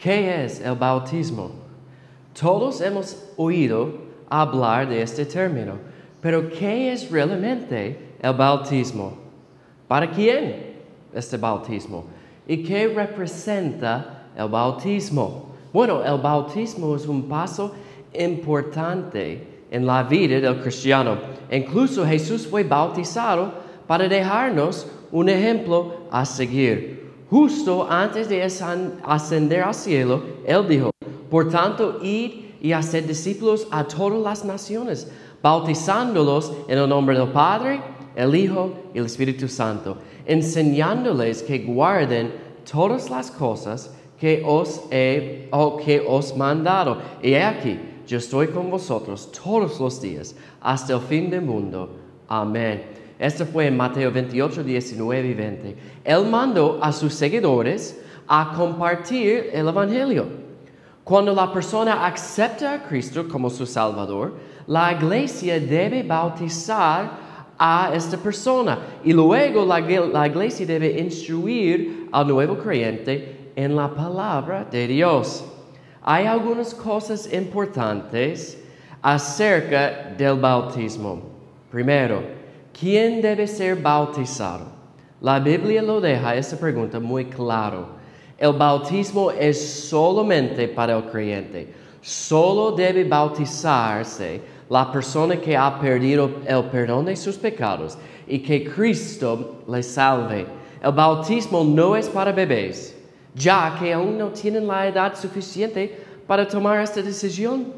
¿Qué es el bautismo? Todos hemos oído hablar de este término, pero ¿qué es realmente el bautismo? ¿Para quién este bautismo? ¿Y qué representa el bautismo? Bueno, el bautismo es un paso importante en la vida del cristiano. Incluso Jesús fue bautizado para dejarnos un ejemplo a seguir. Justo antes de ascender al cielo, Él dijo, por tanto, id y haced discípulos a todas las naciones, bautizándolos en el nombre del Padre, el Hijo y el Espíritu Santo, enseñándoles que guarden todas las cosas que os he o que os mandado. Y aquí, yo estoy con vosotros todos los días hasta el fin del mundo. Amén. Esto fue en Mateo 28, 19 y 20. Él mandó a sus seguidores a compartir el Evangelio. Cuando la persona acepta a Cristo como su Salvador, la iglesia debe bautizar a esta persona y luego la, la iglesia debe instruir al nuevo creyente en la palabra de Dios. Hay algunas cosas importantes acerca del bautismo. Primero, ¿Quién debe ser bautizado? La Biblia lo deja esa pregunta muy claro. El bautismo es solamente para el creyente. Solo debe bautizarse la persona que ha perdido el perdón de sus pecados y que Cristo le salve. El bautismo no es para bebés, ya que aún no tienen la edad suficiente para tomar esta decisión.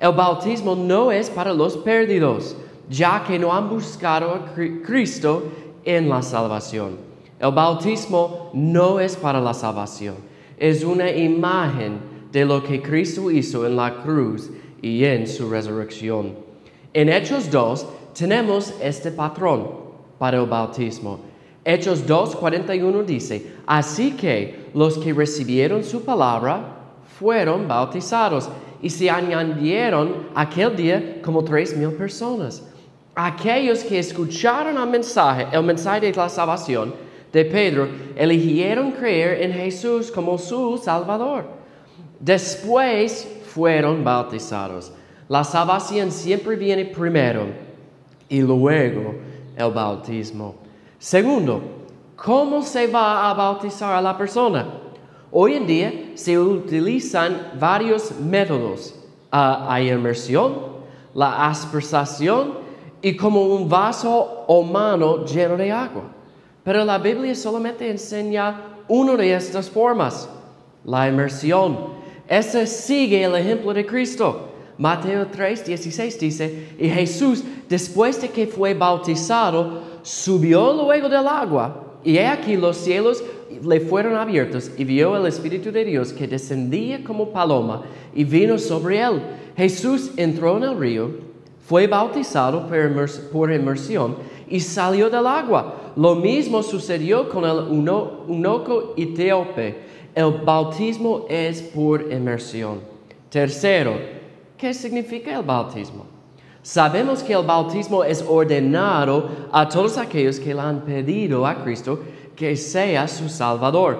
El bautismo no es para los perdidos, ya que no han buscado a Cristo en la salvación. El bautismo no es para la salvación, es una imagen de lo que Cristo hizo en la cruz y en su resurrección. En Hechos 2 tenemos este patrón para el bautismo. Hechos 2.41 dice, así que los que recibieron su palabra fueron bautizados y se añadieron aquel día como tres mil personas aquellos que escucharon el mensaje, el mensaje de la salvación de Pedro, eligieron creer en Jesús como su Salvador. Después fueron bautizados. La salvación siempre viene primero y luego el bautismo. Segundo, ¿cómo se va a bautizar a la persona? Hoy en día se utilizan varios métodos. Ah, hay inmersión, la aspersación, y como un vaso o mano lleno de agua. Pero la Biblia solamente enseña una de estas formas, la inmersión. Ese sigue el ejemplo de Cristo. Mateo 3, 16 dice, y Jesús, después de que fue bautizado, subió luego del agua, y he aquí los cielos le fueron abiertos, y vio el Espíritu de Dios que descendía como paloma, y vino sobre él. Jesús entró en el río, fue bautizado por inmersión y salió del agua. Lo mismo sucedió con el unoco etíope. El bautismo es por inmersión. Tercero, ¿qué significa el bautismo? Sabemos que el bautismo es ordenado a todos aquellos que le han pedido a Cristo que sea su Salvador.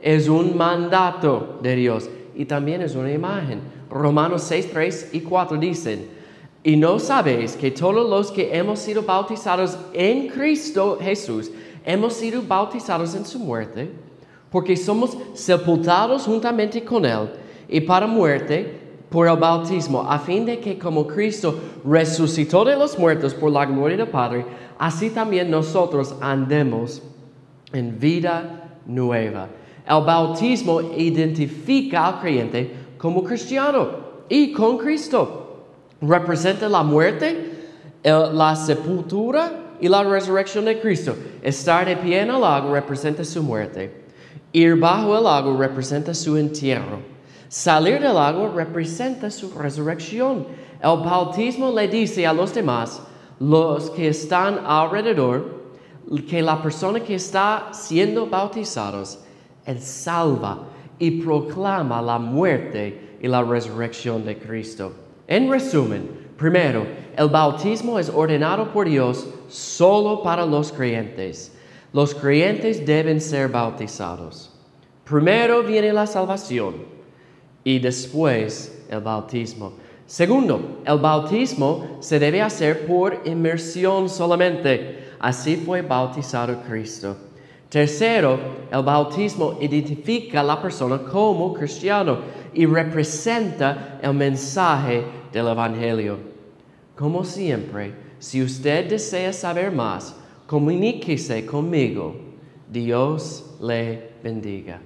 Es un mandato de Dios y también es una imagen. Romanos 6, 3 y 4 dicen, y no sabéis que todos los que hemos sido bautizados en Cristo Jesús, hemos sido bautizados en su muerte, porque somos sepultados juntamente con Él y para muerte por el bautismo, a fin de que como Cristo resucitó de los muertos por la gloria del Padre, así también nosotros andemos en vida nueva. El bautismo identifica al creyente como cristiano y con Cristo representa la muerte, la sepultura y la resurrección de Cristo. Estar de pie en el lago representa su muerte. Ir bajo el lago representa su entierro. Salir del lago representa su resurrección. El bautismo le dice a los demás, los que están alrededor, que la persona que está siendo bautizados es salva y proclama la muerte y la resurrección de Cristo. En resumen, primero, el bautismo es ordenado por Dios solo para los creyentes. Los creyentes deben ser bautizados. Primero viene la salvación. y después el bautismo. Segundo, el bautismo se debe hacer por inmersión solamente. Así fue bautizado Cristo. Tercero, el bautismo identifica a la persona como cristiano y representa el mensaje del Evangelio. Como siempre, si usted desea saber más, comuníquese conmigo. Dios le bendiga.